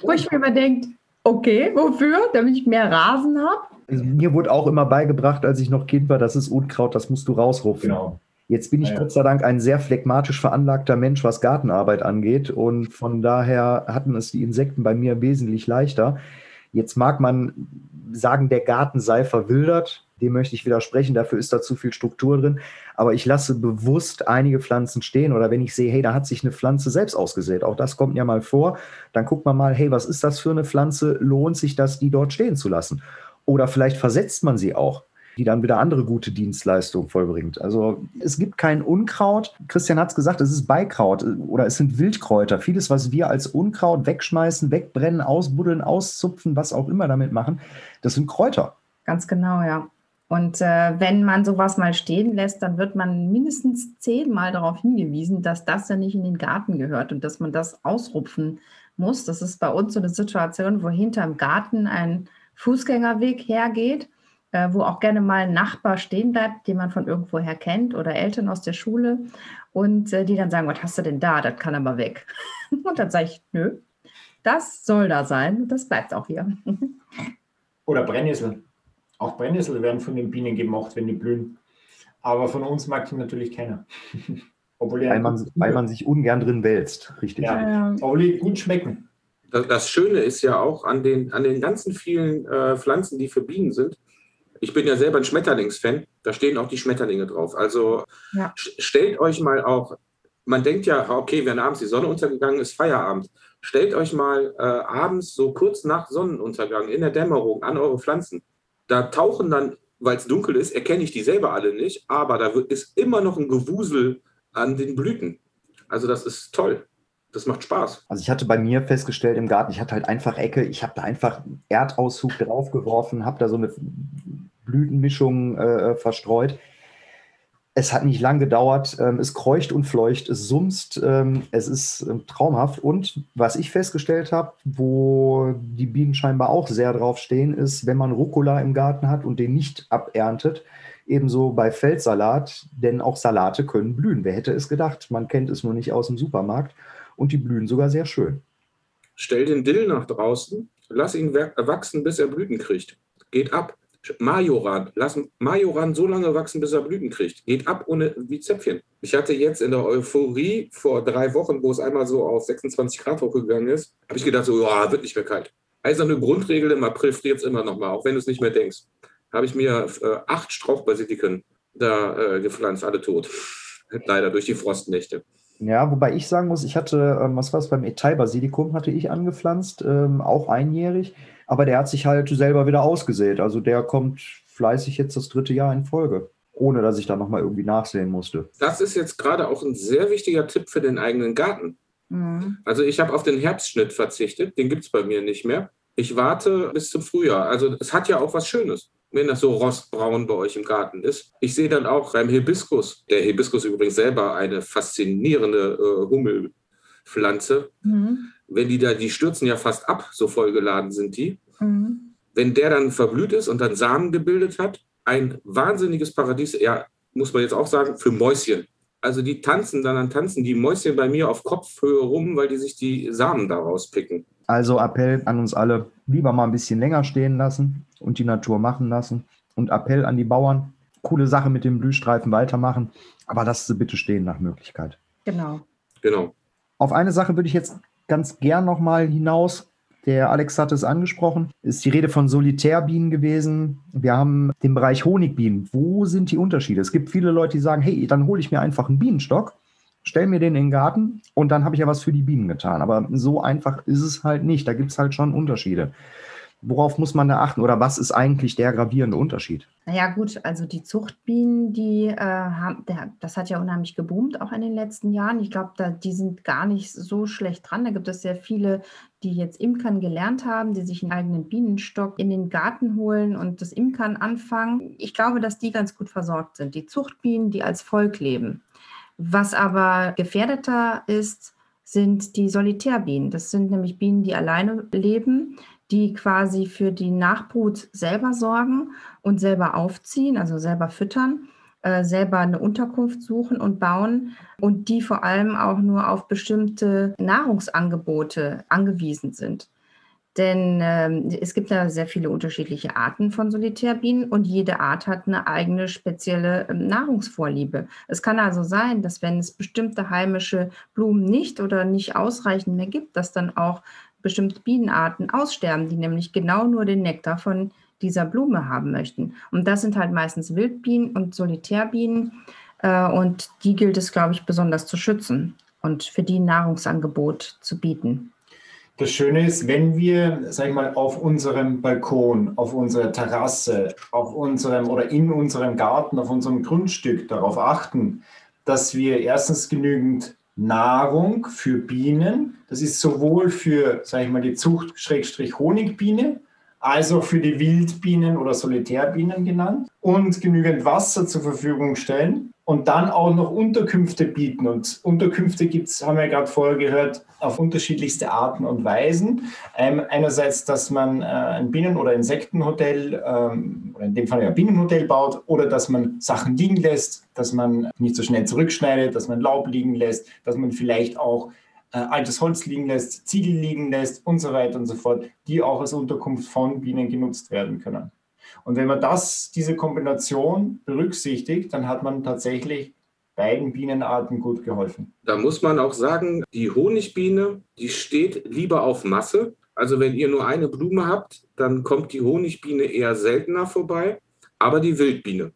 S5: Wo ich mir immer denke, okay, wofür? Damit ich mehr Rasen habe?
S3: Also mir wurde auch immer beigebracht, als ich noch Kind war, das ist Unkraut, das musst du rausrupfen.
S6: Genau.
S3: Jetzt bin ich
S6: Ja, ja.
S3: Gott sei Dank ein sehr phlegmatisch veranlagter Mensch, was Gartenarbeit angeht. Und von daher hatten es die Insekten bei mir wesentlich leichter. Jetzt mag man sagen, der Garten sei verwildert. Dem möchte ich widersprechen. Dafür ist da zu viel Struktur drin. Aber ich lasse bewusst einige Pflanzen stehen. Oder wenn ich sehe, hey, da hat sich eine Pflanze selbst ausgesät. Auch das kommt ja mal vor. Dann guckt man mal, hey, was ist das für eine Pflanze? Lohnt sich das, die dort stehen zu lassen? Oder vielleicht versetzt man sie auch die dann wieder andere gute Dienstleistungen vollbringt. Also es gibt kein Unkraut. Christian hat es gesagt, es ist Beikraut oder es sind Wildkräuter. Vieles, was wir als Unkraut wegschmeißen, wegbrennen, ausbuddeln, auszupfen, was auch immer damit machen, das sind Kräuter.
S5: Ganz genau, ja. Und äh, wenn man sowas mal stehen lässt, dann wird man mindestens zehnmal darauf hingewiesen, dass das ja nicht in den Garten gehört und dass man das ausrupfen muss. Das ist bei uns so eine Situation, wo hinterm Garten ein Fußgängerweg hergeht, äh, wo auch gerne mal ein Nachbar stehen bleibt, den man von irgendwoher kennt oder Eltern aus der Schule und äh, die dann sagen, was hast du denn da? Das kann aber weg. Und dann sage ich, nö, das soll da sein und das bleibt auch hier.
S6: Oder Brennnessel. Auch Brennnessel werden von den Bienen gemacht, wenn die blühen. Aber von uns mag sie natürlich keiner. Obwohl, die
S3: Weil man, weil man sich ungern drin wälzt, richtig.
S6: Ja. Obwohl die gut schmecken.
S4: Das, das Schöne ist ja auch an den, an den ganzen vielen äh, Pflanzen, die für Bienen sind. Ich bin ja selber ein Schmetterlingsfan, da stehen auch die Schmetterlinge drauf. Also
S5: Ja.
S4: st- stellt euch mal auch, man denkt ja, okay, wenn abends die Sonne untergegangen ist, Feierabend. Stellt euch mal äh, abends so kurz nach Sonnenuntergang in der Dämmerung an eure Pflanzen. Da tauchen dann, weil es dunkel ist, erkenne ich die selber alle nicht, aber da ist immer noch ein Gewusel an den Blüten. Also das ist toll. Das macht Spaß.
S3: Also ich hatte bei mir festgestellt im Garten, ich hatte halt einfach Ecke, ich habe da einfach Erdauszug draufgeworfen, habe da so eine Blütenmischung äh, verstreut. Es hat nicht lang gedauert, ähm, es kreucht und fleucht, es sumst, ähm, es ist ähm, traumhaft. Und was ich festgestellt habe, wo die Bienen scheinbar auch sehr drauf stehen, ist, wenn man Rucola im Garten hat und den nicht aberntet, ebenso bei Feldsalat, denn auch Salate können blühen. Wer hätte es gedacht? Man kennt es nur nicht aus dem Supermarkt und die blühen sogar sehr schön.
S4: Stell den Dill nach draußen, lass ihn wachsen, bis er Blüten kriegt. Geht ab. Majoran, lass Majoran so lange wachsen, bis er Blüten kriegt. Geht ab ohne wie Zäpfchen. Ich hatte jetzt in der Euphorie vor drei Wochen, wo es einmal so auf 26 Grad hochgegangen ist, habe ich gedacht, so, ja, wird nicht mehr kalt. Eiserne Grundregel, im April friert es immer noch mal, auch wenn du es nicht mehr denkst. Habe ich mir äh, acht Strauchbasiliken da äh, gepflanzt, alle tot. Leider durch die Frostnächte.
S3: Ja, wobei ich sagen muss, ich hatte, ähm, was war es, beim Etai-Basilikum hatte ich angepflanzt, ähm, auch einjährig, aber der hat sich halt selber wieder ausgesät. Also der kommt fleißig jetzt das dritte Jahr in Folge, ohne dass ich da nochmal irgendwie nachsehen musste.
S4: Das ist jetzt gerade auch ein sehr wichtiger Tipp für den eigenen Garten.
S5: Mhm.
S4: Also ich habe auf den Herbstschnitt verzichtet, den gibt es bei mir nicht mehr. Ich warte bis zum Frühjahr. Also es hat ja auch was Schönes, wenn das so rostbraun bei euch im Garten ist. Ich sehe dann auch beim Hibiskus, der Hibiskus übrigens selber eine faszinierende äh, Hummelpflanze,
S5: Mhm.
S4: Wenn die da, die stürzen ja fast ab, so vollgeladen sind die.
S5: Mhm.
S4: Wenn der dann verblüht ist und dann Samen gebildet hat, ein wahnsinniges Paradies, ja, muss man jetzt auch sagen, für Mäuschen. Also die tanzen dann, dann tanzen die Mäuschen bei mir auf Kopfhöhe rum, weil die sich die Samen daraus picken.
S3: Also Appell an uns alle, lieber mal ein bisschen länger stehen lassen und die Natur machen lassen. Und Appell an die Bauern, coole Sache mit dem Blühstreifen weitermachen, aber lasst sie bitte stehen nach Möglichkeit.
S5: Genau.
S4: Genau.
S3: Auf eine Sache würde ich jetzt ganz gern nochmal hinaus. Der Alex hat es angesprochen. Ist die Rede von Solitärbienen gewesen. Wir haben den Bereich Honigbienen. Wo sind die Unterschiede? Es gibt viele Leute, die sagen, hey, dann hole ich mir einfach einen Bienenstock, stell mir den in den Garten und dann habe ich ja was für die Bienen getan. Aber so einfach ist es halt nicht. Da gibt es halt schon Unterschiede. Worauf muss man da achten oder was ist eigentlich der gravierende Unterschied?
S5: Naja, gut, also die Zuchtbienen, die äh, haben, der, das hat ja unheimlich geboomt, auch in den letzten Jahren. Ich glaube, die sind gar nicht so schlecht dran. Da gibt es sehr viele, die jetzt Imkern gelernt haben, die sich einen eigenen Bienenstock in den Garten holen und das Imkern anfangen. Ich glaube, dass die ganz gut versorgt sind. Die Zuchtbienen, die als Volk leben. Was aber gefährdeter ist, sind die Solitärbienen. Das sind nämlich Bienen, die alleine leben, die quasi für die Nachbrut selber sorgen und selber aufziehen, also selber füttern äh, selber eine Unterkunft suchen und bauen und die vor allem auch nur auf bestimmte Nahrungsangebote angewiesen sind. Denn ähm, es gibt ja sehr viele unterschiedliche Arten von Solitärbienen und jede Art hat eine eigene spezielle ähm, Nahrungsvorliebe. Es kann also sein, dass wenn es bestimmte heimische Blumen nicht oder nicht ausreichend mehr gibt, dass dann auch bestimmte Bienenarten aussterben, die nämlich genau nur den Nektar von dieser Blume haben möchten. Und das sind halt meistens Wildbienen und Solitärbienen. Äh, und die gilt es, glaube ich, besonders zu schützen und für die ein Nahrungsangebot zu bieten.
S6: Das Schöne ist, wenn wir, sag ich mal, auf unserem Balkon, auf unserer Terrasse, auf unserem oder in unserem Garten, auf unserem Grundstück darauf achten, dass wir erstens genügend Nahrung für Bienen, das ist sowohl für, sage ich mal, die Zucht Schrägstrich Honigbiene, als auch für die Wildbienen oder Solitärbienen genannt und genügend Wasser zur Verfügung stellen und dann auch noch Unterkünfte bieten. Und Unterkünfte gibt es, haben wir gerade vorher gehört, auf unterschiedlichste Arten und Weisen. Ähm, einerseits, dass man äh, ein Bienen- oder Insektenhotel, ähm, oder in dem Fall ein Bienenhotel baut, oder dass man Sachen liegen lässt, dass man nicht so schnell zurückschneidet, dass man Laub liegen lässt, dass man vielleicht auch altes Holz liegen lässt, Ziegel liegen lässt und so weiter und so fort, die auch als Unterkunft von Bienen genutzt werden können. Und wenn man das, diese Kombination berücksichtigt, dann hat man tatsächlich beiden Bienenarten gut geholfen.
S4: Da muss man auch sagen, die Honigbiene, die steht lieber auf Masse. Also wenn ihr nur eine Blume habt, dann kommt die Honigbiene eher seltener vorbei. Aber die Wildbiene,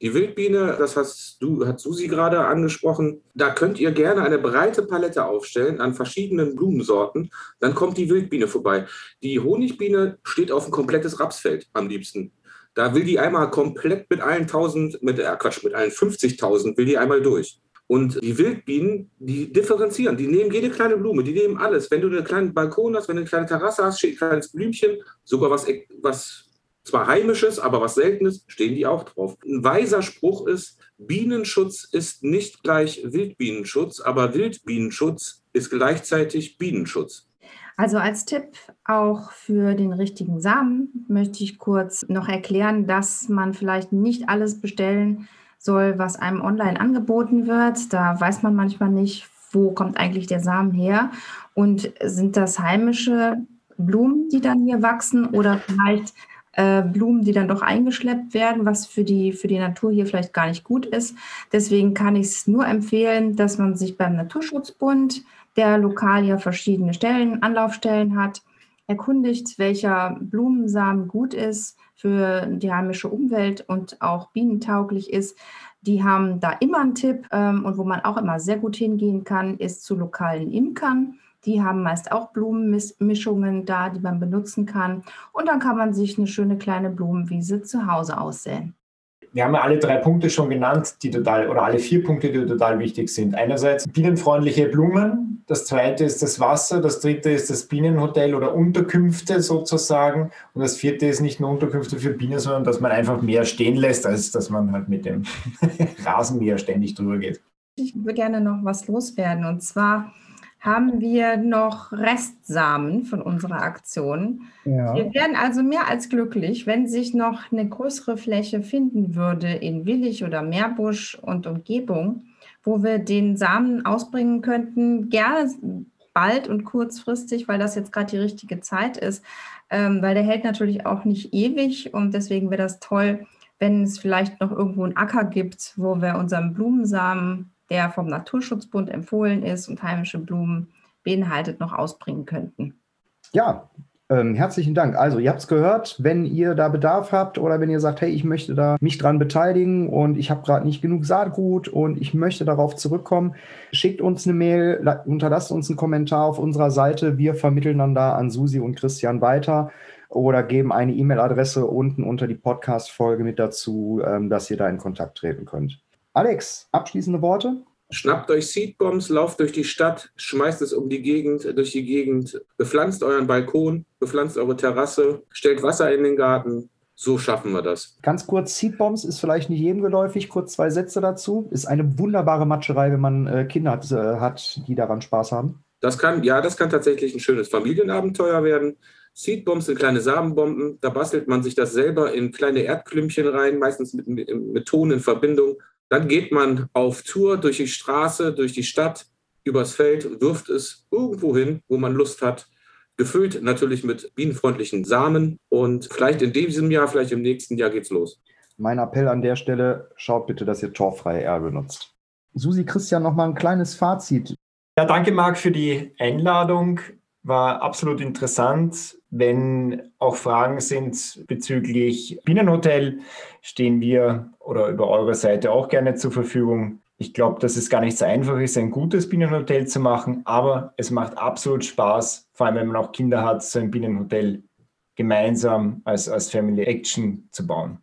S4: die Wildbiene, das hast du, hat Susi gerade angesprochen, da könnt ihr gerne eine breite Palette aufstellen an verschiedenen Blumensorten. Dann kommt die Wildbiene vorbei. Die Honigbiene steht auf ein komplettes Rapsfeld am liebsten. Da will die einmal komplett mit allen 1000, mit, äh Quatsch, mit allen 50.000 will die einmal durch. Und die Wildbienen, die differenzieren, die nehmen jede kleine Blume, die nehmen alles. Wenn du einen kleinen Balkon hast, wenn du eine kleine Terrasse hast, steht ein kleines Blümchen, sogar was, was zwar heimisches, aber was seltenes, stehen die auch drauf. Ein weiser Spruch ist, Bienenschutz ist nicht gleich Wildbienenschutz, aber Wildbienenschutz ist gleichzeitig Bienenschutz.
S5: Also als Tipp auch für den richtigen Samen möchte ich kurz noch erklären, dass man vielleicht nicht alles bestellen soll, was einem online angeboten wird. Da weiß man manchmal nicht, wo kommt eigentlich der Samen her und sind das heimische Blumen, die dann hier wachsen oder vielleicht äh, Blumen, die dann doch eingeschleppt werden, was für die, für die Natur hier vielleicht gar nicht gut ist. Deswegen kann ich es nur empfehlen, dass man sich beim Naturschutzbund, der lokal ja verschiedene Stellen, Anlaufstellen hat, erkundigt, welcher Blumensamen gut ist für die heimische Umwelt und auch bienentauglich ist. Die haben da immer einen Tipp ähm, und wo man auch immer sehr gut hingehen kann, ist zu lokalen Imkern. Die haben meist auch Blumenmischungen da, die man benutzen kann. Und dann kann man sich eine schöne kleine Blumenwiese zu Hause aussäen.
S6: Wir haben ja alle drei Punkte schon genannt, die total, oder alle vier Punkte, die total wichtig sind. Einerseits bienenfreundliche Blumen, das zweite ist das Wasser, das dritte ist das Bienenhotel oder Unterkünfte sozusagen. Und das vierte ist nicht nur Unterkünfte für Bienen, sondern dass man einfach mehr stehen lässt, als dass man halt mit dem Rasenmäher ständig drüber geht.
S5: Ich würde gerne noch was loswerden. Und zwar haben wir noch Restsamen von unserer Aktion. Ja. Wir wären also mehr als glücklich, wenn sich noch eine größere Fläche finden würde in Willig oder Meerbusch und Umgebung, wo wir den Samen ausbringen könnten, gerne bald und kurzfristig, weil das jetzt gerade die richtige Zeit ist, ähm, weil der hält natürlich auch nicht ewig und deswegen wäre das toll, wenn es vielleicht noch irgendwo einen Acker gibt, wo wir unseren Blumensamen der vom Naturschutzbund empfohlen ist und heimische Blumen beinhaltet, noch ausbringen könnten.
S3: Ja, ähm, herzlichen Dank. Also, ihr habt es gehört, wenn ihr da Bedarf habt oder wenn ihr sagt, hey, ich möchte da mich dran beteiligen und ich habe gerade nicht genug Saatgut und ich möchte darauf zurückkommen, schickt uns eine Mail, unterlasst uns einen Kommentar auf unserer Seite. Wir vermitteln dann da an Susi und Christian weiter oder geben eine E-Mail-Adresse unten unter die Podcast-Folge mit dazu, ähm, dass ihr da in Kontakt treten könnt. Alex, abschließende Worte?
S4: Schnappt euch Seedbombs, lauft durch die Stadt, schmeißt es um die Gegend, durch die Gegend, bepflanzt euren Balkon, bepflanzt eure Terrasse, stellt Wasser in den Garten. So schaffen wir das.
S3: Ganz kurz, Seedbombs ist vielleicht nicht jedem geläufig. Kurz zwei Sätze dazu. Ist eine wunderbare Matscherei, wenn man äh, Kinder hat, äh, hat, die daran Spaß haben.
S4: Das kann, ja, das kann tatsächlich ein schönes Familienabenteuer werden. Seedbombs sind kleine Samenbomben. Da bastelt man sich das selber in kleine Erdklümpchen rein, meistens mit, mit, mit Ton in Verbindung. Dann geht man auf Tour durch die Straße, durch die Stadt, übers Feld, wirft es irgendwo hin, wo man Lust hat. Gefüllt natürlich mit bienenfreundlichen Samen. Und vielleicht in diesem Jahr, vielleicht im nächsten Jahr geht's los.
S3: Mein Appell an der Stelle, schaut bitte, dass ihr torfreie Erde nutzt. Susi Christian, noch mal ein kleines Fazit.
S6: Ja, danke Marc für die Einladung. War absolut interessant. Wenn auch Fragen sind bezüglich Bienenhotel, stehen wir oder über eure Seite auch gerne zur Verfügung. Ich glaube, dass es gar nicht so einfach ist, ein gutes Bienenhotel zu machen, aber es macht absolut Spaß, vor allem wenn man auch Kinder hat, so ein Bienenhotel gemeinsam als, als Family Action zu bauen.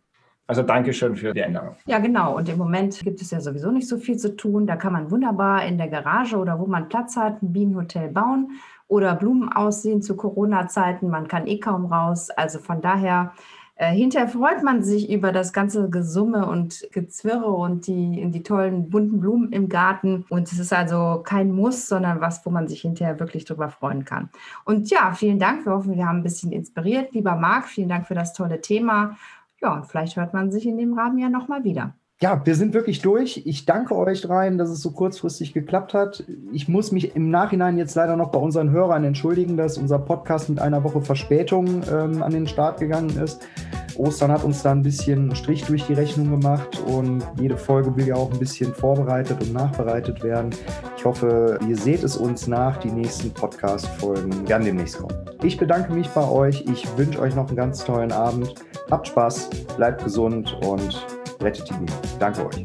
S6: Also danke schön für die Einladung.
S5: Ja, genau. Und im Moment gibt es ja sowieso nicht so viel zu tun. Da kann man wunderbar in der Garage oder wo man Platz hat, ein Bienenhotel bauen oder Blumen aussehen zu Corona-Zeiten. Man kann eh kaum raus. Also von daher, äh, hinterher freut man sich über das ganze Gesumme und Gezwirre und die, die tollen bunten Blumen im Garten. Und es ist also kein Muss, sondern was, wo man sich hinterher wirklich drüber freuen kann. Und ja, vielen Dank. Wir hoffen, wir haben ein bisschen inspiriert. Lieber Marc, vielen Dank für das tolle Thema. Ja, und vielleicht hört man sich in dem Rahmen ja nochmal wieder.
S3: Ja, wir sind wirklich durch. Ich danke euch dreien, dass es so kurzfristig geklappt hat. Ich muss mich im Nachhinein jetzt leider noch bei unseren Hörern entschuldigen, dass unser Podcast mit einer Woche Verspätung ähm, an den Start gegangen ist. Ostern hat uns da ein bisschen Strich durch die Rechnung gemacht und jede Folge will ja auch ein bisschen vorbereitet und nachbereitet werden. Ich hoffe, ihr seht es uns nach, die nächsten Podcast-Folgen werden demnächst kommen. Ich bedanke mich bei euch. Ich wünsche euch noch einen ganz tollen Abend. Habt Spaß, bleibt gesund und rettet. Danke euch.